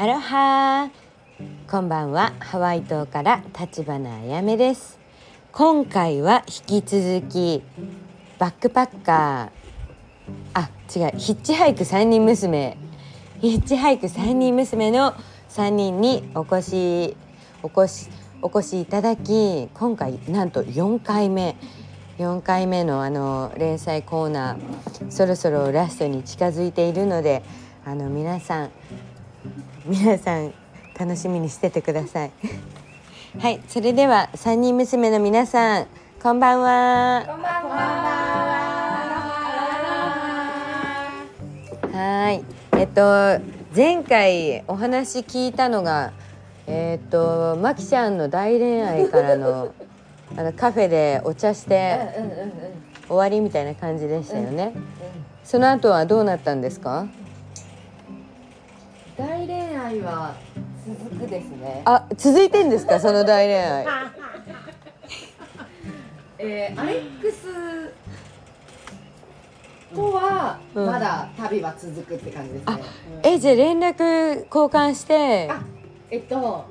アロハ。こんばんは。ハワイ島から立花あやめです。今回は引き続きバックパッカー。あ違う。ヒッチハイク3人娘。ヒッチハイク3人娘の3人にお越しお越しお越しいただき今回なんと4回目。4回目のあの連載コーナーそろそろラストに近づいているのであの皆さん皆さん楽しみにしててください。はいそれでは3人娘の皆さんこんばんは。こんばんは。はいえっと前回お話聞いたのがえっとまきちゃんの大恋愛からの あのカフェでお茶して。終わりみたいな感じでしたよね、その後はどうなったんですか？愛は続くですね。あ続いてんですか？その大恋愛。えー、アレックスとはうん。まだ旅は続くって感じですね。えじゃあ連絡交換して。あ、えっと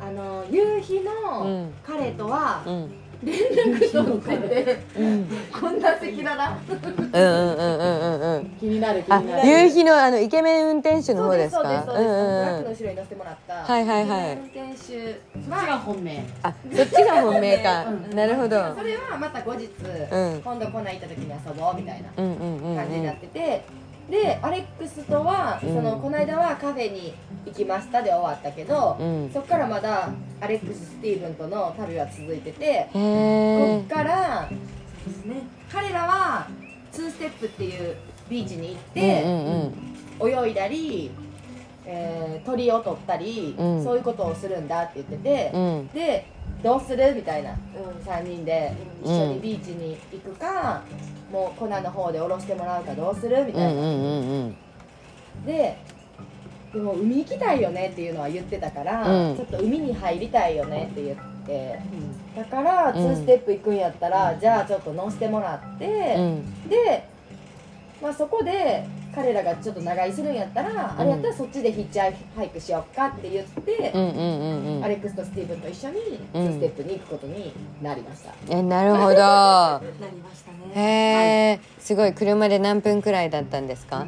あの夕日うのん。彼とはうん連絡取ってて、うんこんな赤裸々うんうんうんうんうんうん。気になる気あになる。夕日のあのイケメン運転手の方ですか？そうですそうですそうです。うんトラックうんうんの後ろに乗せてもらった。はいはいはい。運転手そっちが本命。あそっちが本命か。うん。なるほど。それはまた後日、ん。今度こない行った時に遊ぼうみたいなうんうんうん感じになっうんてて、でアレックスとは、うん。そのこの間はカフェに行きましたで終わったけど、うん。そっからまだアレックス・スティーブンとの旅は続いてて、へこえっから彼らはツーステップっていうビーチに行っうんて、うんうん。泳いだり、えー鳥を取ったり、うん。そういうことをするんだって言ってて、うん。でどうする？みたいな、3人で一緒にビーチに行くか、もうコナの方で降ろしてもらうかどうするみたいな、うんうんうん。うんででも海行きたいよねっていうのは言ってたから、うん。ちょっと海に入りたいよねって言って。だから2ステップ行くんやったら、じゃあちょっと乗せてもらって、うん。で、まあ、そこで彼らがちょっと長居するんやったら、あれやったらそっちでヒッチハイクしようかって言って、うんうんうんうん。アレックスとスティーブンと一緒に2ステップに行くことになりました、えなるほど。なりましたねへえすごい車で何分くらいだったんですか？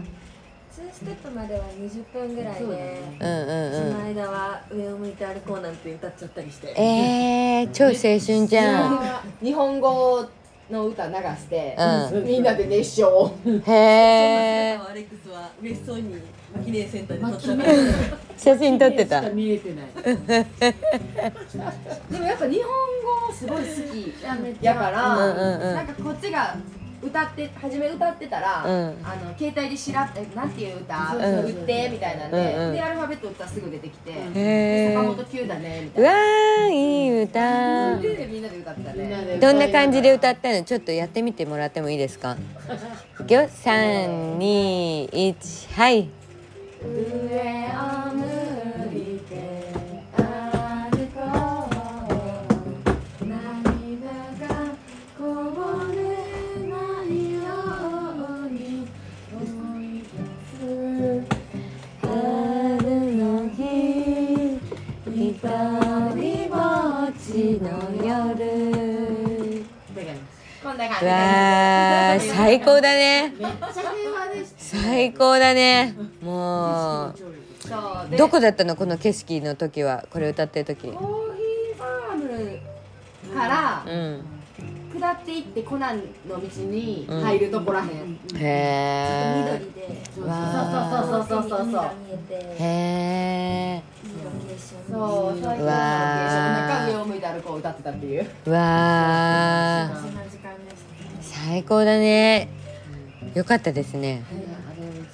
ツーステップまでは20分ぐらいそうだで、ねうんうん。そのうん間は上を向いて歩こうなんて歌っちゃったりして。えー、超青春じゃん。日本語の歌流して、うみんなで熱唱。へえアレックスは嬉しそうに記念センターで撮った念写真撮ってた。しか見えてないでもやっぱ日本語すごい好きやから、うんうんうん。なんかこっちが歌って初め歌ってたら、うん。あの携帯でしらえなんていう歌、そうそうそう。打ってみたいなんで、うんうん。でアルファベット打ったらすぐ出てきて、坂本九だねみたいうなわーいい歌。でみんなで歌ってたね。みんなでどんな感じで歌ったの？ちょっとやってみてもらってもいいですか？いくよ。321はい。上をわー最高だね。最高だね。もそう。どこだったのこの景色の時はこれ歌ってる時。コーヒーファームからうん下っていってコナンの道に入るとこらへん、へえ緑で。そうそうそうそう。そうそう海が見えてへえいいロケーションそうそういううわー。中上を向いて歩こう歌ってたっていう。うわそんな時間でしたねー最高だね。よかったですね。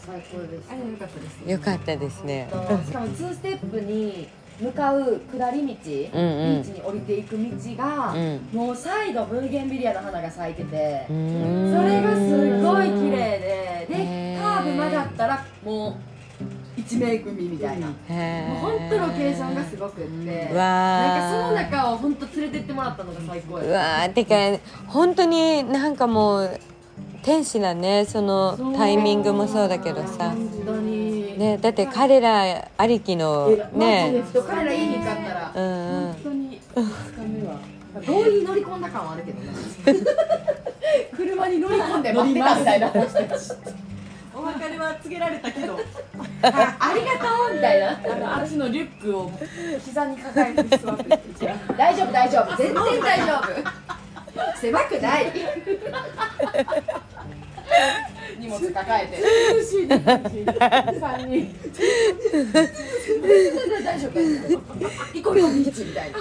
最高でしあれ良かったですね。よかったですね。しかも2ステップに向かう下り道、うんうん。ビーチに降りていく道が、うん。もうサイドブーゲンビリアの花が咲いてて、それがすごい綺麗ででカーブ曲がったらもう一面海みたいな。もう本当ロケーションがすごくって。なんかその中を本当連れてってもらったのが最高うやわー。てか本当になんかもう天使だね。そのタイミングもそうだけどさ。ねだって彼らありきのね。彼らいい日かったら。うん。うん本当に2日目は強引に乗り込んだ感はあるけどね。車に乗り込んで待ってたみたいなれは告げられたけど。ありがとうみたいな。あの私のリュックを膝に抱えて座ってて大丈夫大丈夫全然大丈夫狭くない荷物抱えて苦しいね3人大丈夫行こうよビーチみたいな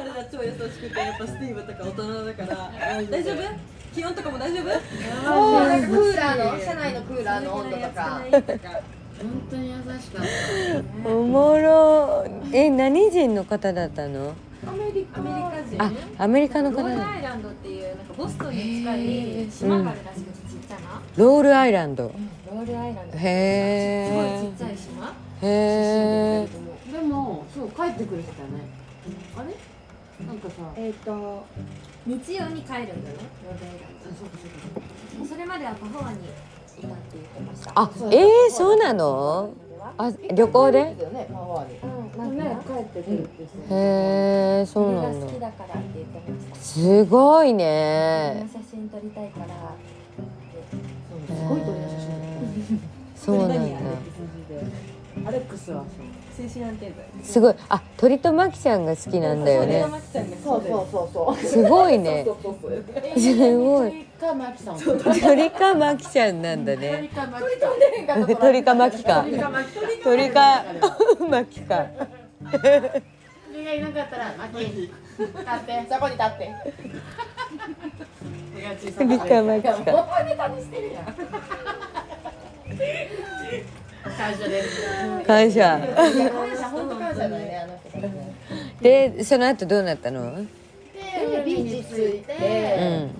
彼ら超優しくてやっぱスティーブとか大人だから。大丈夫？気温とかも大丈夫？もうなんかクーラーの車内のクーラーの温度とか。た。本当に優しかった。おもろ。え何人の方だったの？アメリカアメリカ人。あアメリカのロールアイランドっていうなんかボストンに近い島があるらしくてちっちゃな、ロールアイランド。ロールアイランドすごいへちっちゃい島。えへえでもそう帰ってくる人だね。あれ？なんかさえっと日曜に帰るんだよねロールアイランあそうかそうかドそれまではパフォアにいたって言ってました。あえー、そうなの？あ旅行で？うんなんか帰ってくるってさへえそうなんだ好きだからって言ってました。すごいね。な写真撮りたいからすごい撮りの写真そうなんだアレックスは精神安定剤。すごい。あ鳥とマキちゃんが好きなんだよね。マキちゃんがそうそうそうそう。すごい。ねすごいかマキさん。鳥かマキちゃんなんだね。かマキさん鳥かマキか。鳥かマキか。それがいなかったらマキ 立って。そこに立って。鳥かマキか。ネタにしてるやん感謝です。感謝感謝本当感謝だよねあの人。たちねでその後どうなったの？でビーチ着いて、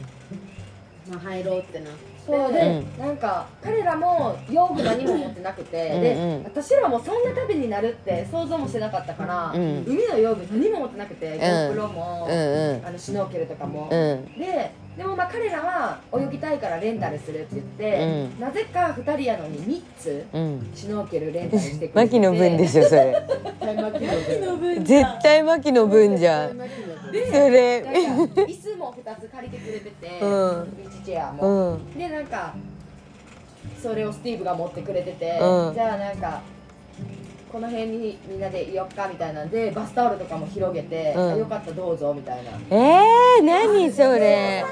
うん。まあ入ろうってなそうで、うなんか彼らも用具何も持ってなくて、でうんうん。私らもそんな旅になるって想像もしてなかったから、うん。海の用具何も持ってなくて、GoPro も、うんうん。あのシュノーケルとかも、うん。ででもまあ彼らは泳ぎたいからレンタルするって言って、うなぜか2人やのに3つうん。シュノーケルレンタルしてくれてマキの分でしょそれ。マキの分絶対マキの分じゃん。そでれ。なんか椅子も2つ借りてくれてて、うん。ビーチチェアうも、ん。でなんかそれをスティーブが持ってくれてて、うん。じゃあなんかこの辺にみんなでいよっかみたいなんでバスタオルとかも広げて、うん。あよかったどうぞみたいな。えー、何それ？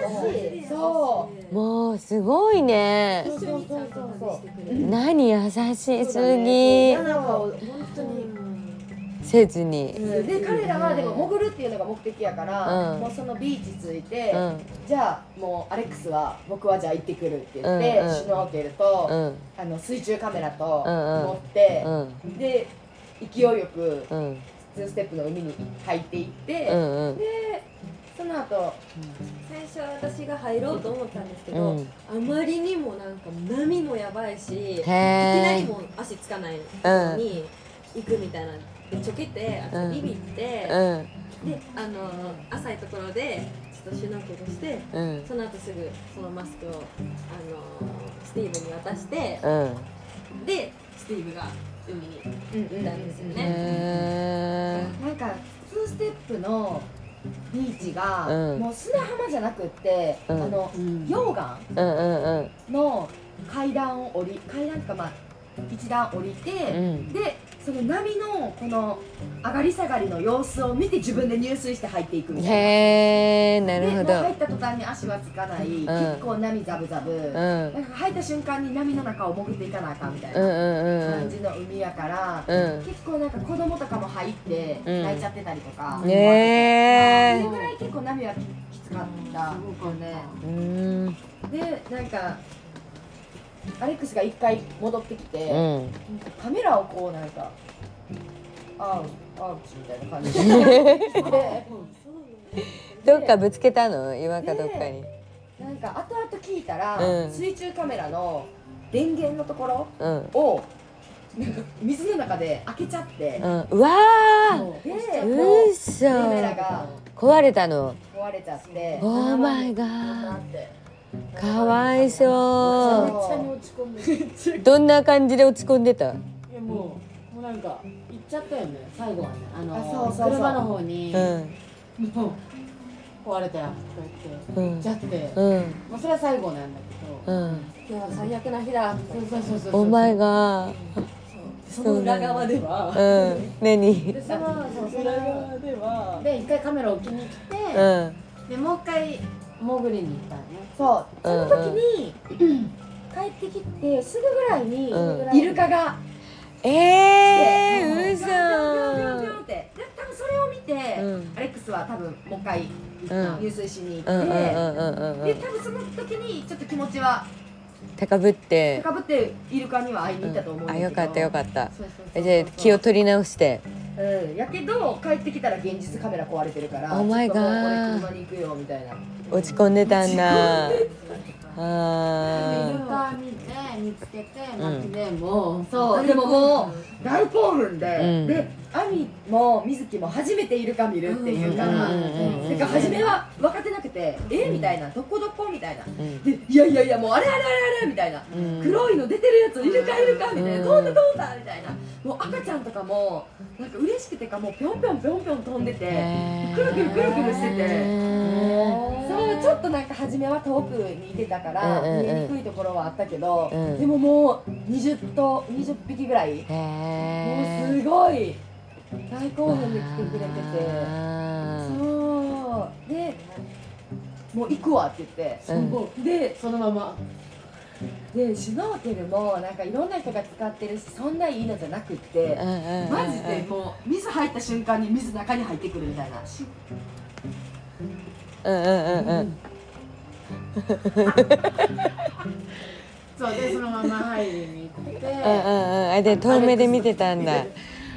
そもうすごいね。うそうそうそうそう。何優しすぎ。なんか本当に。せずにで彼らはでも潜るっていうのが目的やから、うん。もうそのビーチ着いて、うん。じゃあもうアレックスは僕はじゃあ行ってくるって言って、うんうん。シュノーケルと、うん。あの水中カメラとうんうん。持って、うん。で勢いよくうん。2ステップの海に入っていって、うんうん。でその後最初私が入ろうと思ったんですけど、うん。あまりにもなんか波もやばいしいきなりもう足つかないのに行くみたいなでちょけてあうん。ビビって、うん。であの浅いところでちょっとシュノーケルしてうん。その後すぐそのマスクをあのスティーブに渡してうん。でスティーブが海に行ったんですよね、へなんか2ステップのビーチが、うん。もう砂浜じゃなくって、うん。あのうん溶岩の階段を降り階段かまあ一段降りて、うん。でその波のこの上がり下がりの様子を見て自分で入水して入っていくみたいな。へえなるほでもうど入った途端に足はつかない、結構波ザブザブ、うん。なんか入った瞬間に波の中を潜っていかなあかんみたいうんうなんうん。感じの海やから、うん。結構なんか子供とかも入ってうん。泣いちゃってたりとか、ねえそれぐらい結構波はきつかった。よね。うーん。でなんかアレックスが一回戻ってきて、うん。カメラをこうなんかあうあうちみたいな感じ。ででどっかぶつけたの？岩かどっかに。なんか後々聞いたら、うん。水中カメラの電源のところうん。をなんか水の中で開けちゃって、うん。うわでー！もう。うっそカメラが壊れたの。壊れちゃって。オーマイガなーってかわいそめっちゃに落ち込んでる。うどんな感じで落ち込んでた？いやもうもうなんか行っちゃったよね最後はね。あのあそうそうそう。車の方に、うん。もう壊れたよとか言って、うん行っちゃって、うん。まあそれは最後なんだけど、うん。今日は最悪な日だそうそうそうそうオーマイガーその裏側では。うん。何？でその裏側では。で一回カメラ置きに来て、うん。でもう一回潜りに行ったのね。そう。その時に、帰ってきてすぐぐらいに、うん。イルカが。えー、ピョンピョンピョンピョン嘘って。で多分それを見て、うん。アレックスは多分もう一回うん。入水しに行って、うんうんうんうんうん。で多分その時にちょっと気持ちは高ぶって。高ぶってイルカには会いに行ったと思うんだけど、あよかったよかった。そうそうそうえじゃあ気を取り直して。うんやけど帰ってきたら現実カメラ壊れてるから Oh my ちょっともう God 俺車に行くよみたいな。落ち込んでたんだ。イルあカ見て見つけて巻きでもう、そうでももう大興奮で、うん。でアミも水木も初めてイルカ見るっていうから、から初めは分かってなくて「えみたいな「どこどこ?」みたいな。で「いやいやいやもうあれあれあれあれ」みたいな。うん。黒いの出てるやつイルカイルカみたいな。うん。飛んだ飛んだみたいな。もう赤ちゃんとかもなんか嬉しくてかもうぴょんぴょんぴょんぴょん飛んでてくるくるくるくるしてて。へそうちょっとなんか初めは遠くにいてたから見えにくいところはあったけどうん。でももう20と20匹ぐらいもうすごい。大興奮で来てくれてて。そう。でもう行くわって言って。うん。でそのまま。でシュノーケルもなんかいろんな人が使ってるしそんないいのじゃなくってマジでもう水入った瞬間に水中に入ってくるみたいな。しうんうんうん。うん そうでそのまま入りに行って。うんうんうん。あで遠目で見てたんだ。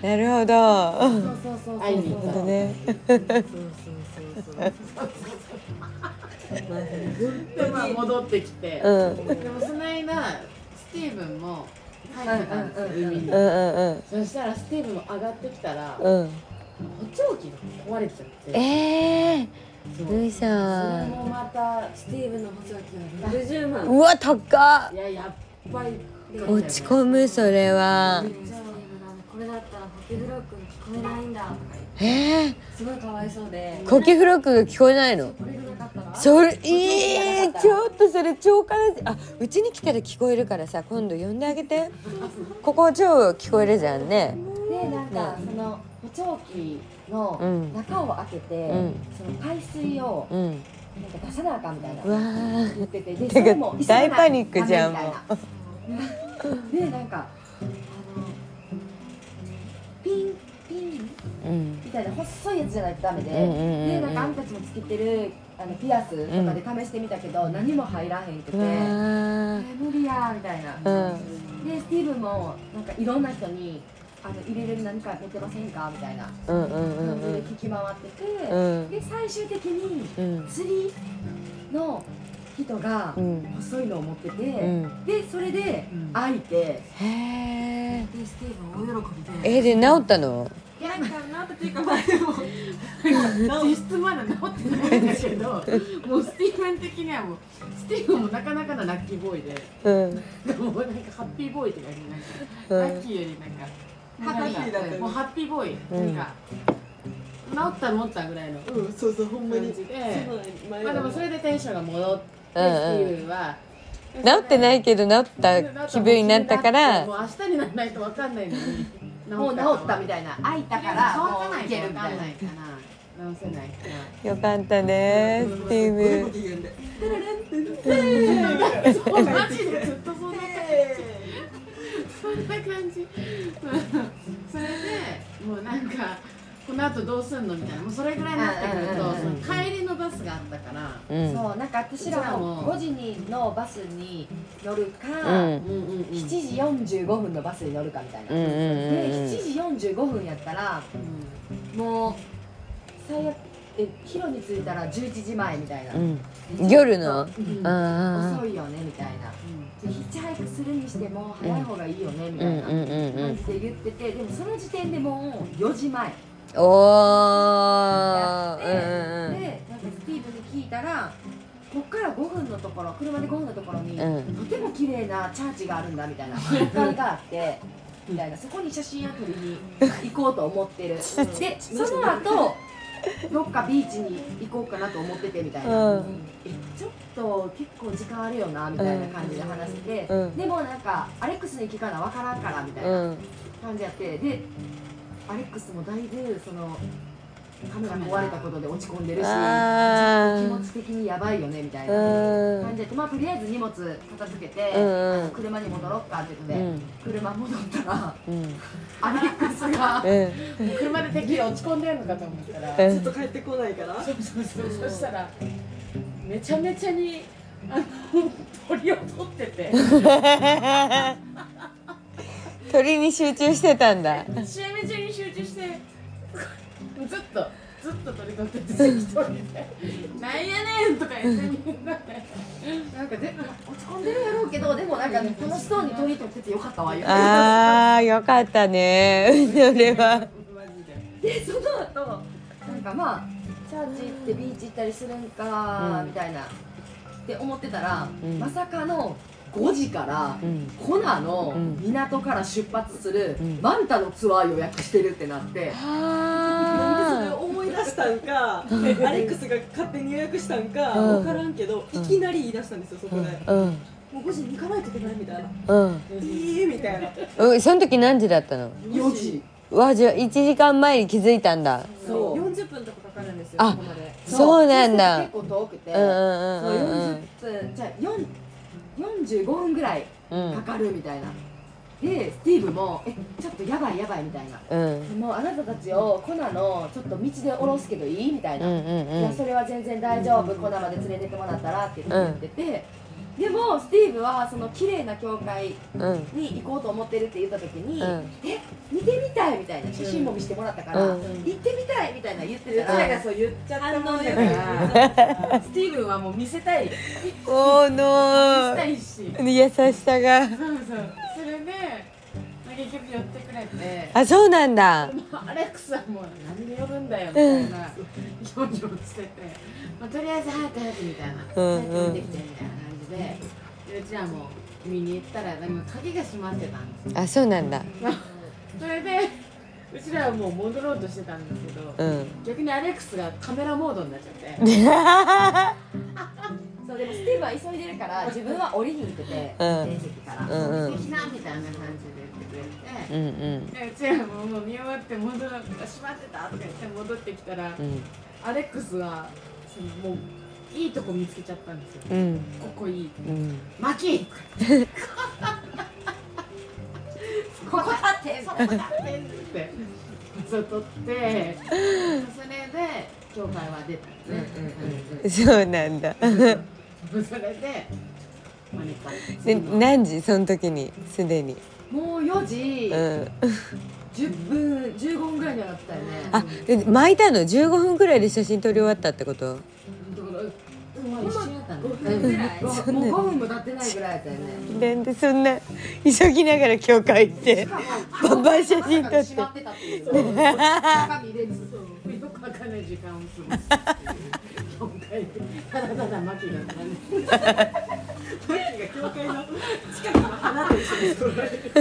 なるほど。そうそうそう会いに行ったほんとね。でまあ戻ってきて、うん。でもその間スティーブンも入ってたんですよ、うんうんうん海に、うんうん。そしたらスティーブンも上がってきたら、うんうん補聴器が壊れちゃって。ええー、う。それさもまたスティーブンの補聴器は60万うわ高っ。いややっぱり落ち込むそれは。これだったらホケフロックに聞こえないんだ。とか言ってえー、すごいかわいそうで。コキフロックが聞こえないの？それえー、ちょっとそれ超悲しい。あうちに来たら聞こえるからさ今度呼んであげて。ここ超聞こえるじゃんね。でなんかその補聴器のうん。中を開けて、うん。その海水をうん。なんか出さなあかんみたいな。言っててで それも大パニックじゃんダメみたいな。で なんかあのピンピン？うん。みたいな細いやつじゃないとダメで、うんうんうんうん。でなんかあんたちもつけてるあのピアスとかで試してみたけど、何も入らへんくて、えー無理やーみたいな、うん。でスティーブンもなんかいろんな人にあの入れれる何か持ってませんか？みたいな。うんうんうん感じうん。で聞き回ってて、うんで最終的にうん釣りの人がうん。細いのを持ってて、うん。でそれで開いて、へえでスティーブン大喜びで。えで治ったの？いやなんかなっていうかまあでも実質まだ治ってないんだけどもうスティーブン的にはもうスティーブンもなかなかのラッキーボーイで。うん。もうなんかハッピーボーイって感じなんか、うん。ラッキーよりなんかハッピーだったもうハッピーボーイ、うん。なんか治った治ったぐらいのうんそうそうほんまに。まあでもそれでテンションが戻って、うんうんスティーブンは治ってないいけど治った気分になったから。もう明日にならないとわかんないのに。もう治ったみたいな。開いたから乾もういけるみたいなわかんないかな治せない。かよかったねスティーブ。マジでずっとそん。な感じそんな感じ。それでもうなんかこの後どうすんのみたいな。もうそれぐらいになってくると、うん帰りのバスがあったから、うん。そうなんか私らも5時にのバスに乗るか、うん。うんうんうん7時45分のバスに乗るかみたいな、うんうんうんで7時45分やったらもう最悪え広に着いたら11時前みたいな、うん。夜の？うん。遅いよねみたいな。でヒッチハイクするにしても早い方がいいよねみたいなうんうんうんうん。感じで言っててでもその時点でもう4時前。おー。で、うんうんでなんかスティーブに聞いたらこっから5分のところ車で5分のところに、うん。とても綺麗なチャーチがあるんだみたいな教会があってみたいな。そこに写真を撮りに行こうと思ってる。でその後どっかビーチに行こうかなと思っててみたいな、うん。えちょっと結構時間あるよなみたいな感じで話してて、うん。でもなんかアレックスに聞かな分からんからみたいなうん。感じやって。でアレックスもだいぶそのカメラ壊れたことで落ち込んでるしあ気持ち的にやばいよねみたいな。うん。感じでまあとりあえず荷物片付けて、うん。うん車に戻ろうかって言って、うん。車戻ったらうん。アレックスがうん。もう車でてっきり落ち込んでんのかと思ったら、うん。ずっと帰ってこないから。そうそうそうそしたらめちゃめちゃにあの鳥を取ってて。鳥に集中してたんだ。集中ずっとずっと鳥取ってて一人で「なんやねん!」とか言ってみんなで。なんかで落ち込んでるやろうけどでもなんか楽しそうに鳥取っててよかったわよ。あーよかったね。それは。ででその後なんかまあチャーチ行ってビーチ行ったりするんか、うん。みたいなって思ってたら、うん。まさかの5時からうん。コナのうん。港から出発するうん。マンタのツアー予約してるってなって、なんでそれ思い出したんかアレックスが勝手に予約したんかうん。分からんけどいきなり言い出したんですよそこで。あうん。もう5時に行かないといけないみたいな。うん。いいみたいな。うん。その時何時だったの？4時。わじゃあ1時間前に気づいたんだ。そう。40分とかかかるんですよあここまで。そうなんだ。結構遠くて、うんうんそううん。うん40分。じゃあ4 45分ぐらいうん。かかるみたいな、でスティーブも「えちょっとやばいやばい」みたいな。うん。もうあなたたちをコナのちょっと道で降ろすけどいい？みたいな、うんうんうんいやそれは全然大丈夫。コナまで連れてってもらったらって言ってて、でもスティーブはその綺麗な教会うん。に行こうと思ってるって言った時に「うん。え見てみたい」みたいな写真も見せてもらったから「うん。行ってみたい」みたいな言ってたら、うちらがそう言っちゃったもんだから。スティーブンはもう見せたい。見おーせのたいし。優しさが。そうそうそれでまあ結局寄ってくれて。あそうなんだ。アレックスはもう何で呼ぶんだよみたいな。表情してて、まあ、とりあえず早く早くみたいな。うんうん。きてみたいなででうちらも見に行ったらなんか鍵が閉まってたんですあそうなんだ。それでうちらはもう戻ろうとしてたんですけど、うん。逆にアレックスがカメラモードになっちゃって。そうでもスティーブは急いでるから自分は降りに行っててうん。運転席から、うんうん「的な」みたいな感じで言ってくれて。うんうん。でうちらももう見終わって戻ら閉まってたとか言って戻ってきたら、うん。アレックスはそのもういいとこ見つけちゃったんですよ、うん。ここいいうん。マキここ立ってそこだってってそう取ってそれで教会は出たんですね、そうなんだ。それで何時？その時に？すでに。もう4時。うん。10分15分ぐらいにはなってたよね。あで巻いたの？15分くらいで写真撮り終わったってこと？まあ一緒やったんだ5分ぐらいもう5分も経ってないぐらいやったよね。なんでそんな急ぎながら教会行ってバンバン写真撮って閉まって。たっていう中身入れず。そうよくわかんない時間を過ごすっていう教会でただただマキが並んでマッキーが教会の近くの花と一緒に揃えて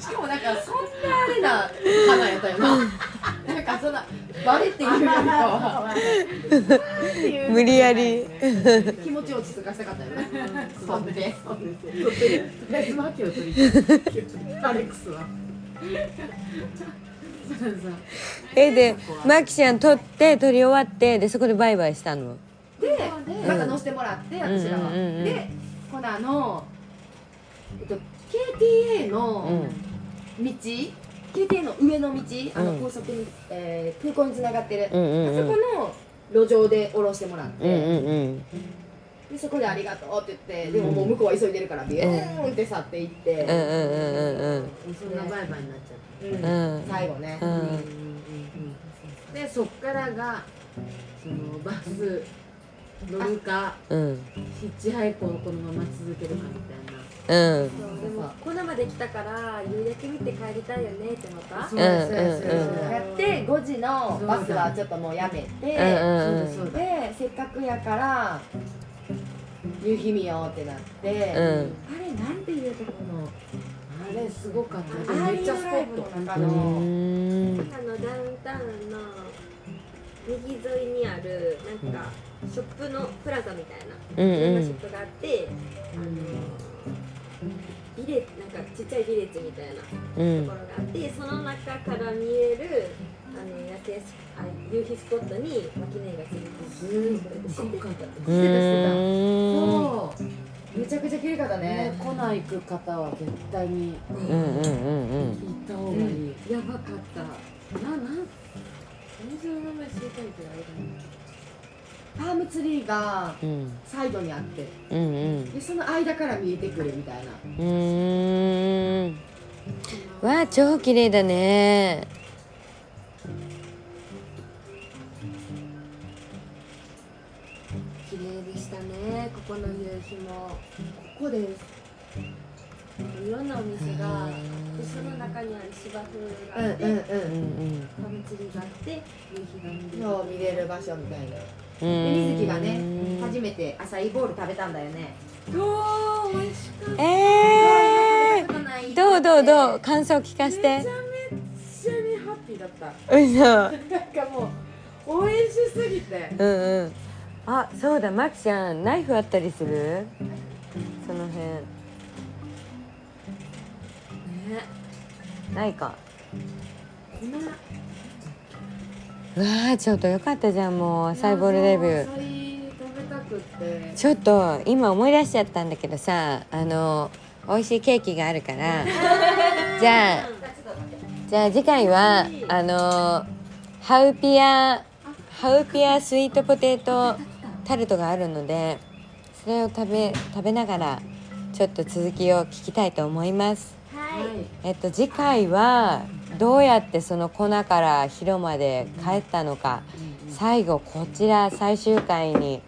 しかもなんかそんなあれな花やったよなバレっていうよりかは無理やり。気持ちを落ち着かせたかったよね。座ってそうですとりあえずマキを取りアレックスはえでマキちゃん撮って撮り終わってでそこでバイバイしたの？でまた乗せてもらって私らは。うんうんうんうん。でこのあの、えっと、KTA うのん。道京亭の上の道あのうん高速に、えー空港につながってる、うんうんうん。あそこの路上で降ろしてもらって、うんうんうん。でそこで「ありがとう」って言ってでももう向こうは急いでるからビューンって去っていって、うんうんうんうんそんなバイバイになっちゃった。うん。うん。最後ね、うんうん。でそっからがそのバス乗るかうん。ヒッチハイクをこのまま続けるかみたいなうん。そうでもここまで来たから夕焼け見て帰りたいよねってまたそうそうやって5時のバスはちょっともうやめて、でせっかくやから夕日見ようってなって、うん。あれなんていうとこのあれすごかった。めっちゃスポットブの。あのダウンタウンの右沿いにあるなんかショップのプラザみたいな。うんいろんなショッうんプがあって、あのビレなんかちっちゃいビレッジみたいなうん。ところがあってその中から見えるあの夜景スあ夕日スポットにマキネがす知ってた。ごかった。そう。めちゃくちゃ綺麗かったねね、来ないく方は絶対にうんうんうんうん。行った方がいい、やばかった。ななんお店の名前知りたいけどあれだパームツリーがうんサイドにあってうん。うんでその間から見えてくるみたいな。うーん。わあ超綺麗だね。綺麗でしたね。ここの夕日も。ここです。いろんなお店がでその中にある芝生があって、うんうんうん。うんパムツリーがあって夕日が見れる。見れる場所みたいな水木がね初めてアサイーボール食べたんだよね。おー美味しかった。えー、どうどうどう？感想聞かせて。めちゃめちゃにハッピーだった。うそなんかもう美味しすぎて。うんうん。あそうだマキちゃんナイフあったりする？その辺。ね。ないかわーちょっとよかったじゃんもうアサイボールデビューちょっと今思い出しちゃったんだけどさあの美味しいケーキがあるから じゃあじゃあ次回はあのハウピアハウピアスイートポテトタルトがあるのでそれを食べ食べながらちょっと続きを聞きたいと思います。はいえっと次回はどうやってその粉から広まで帰ったのか最後こちら最終回に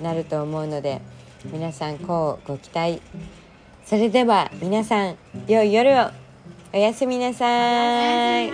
なると思うので皆さんこうご期待。それでは皆さん良い夜を。おやすみなさい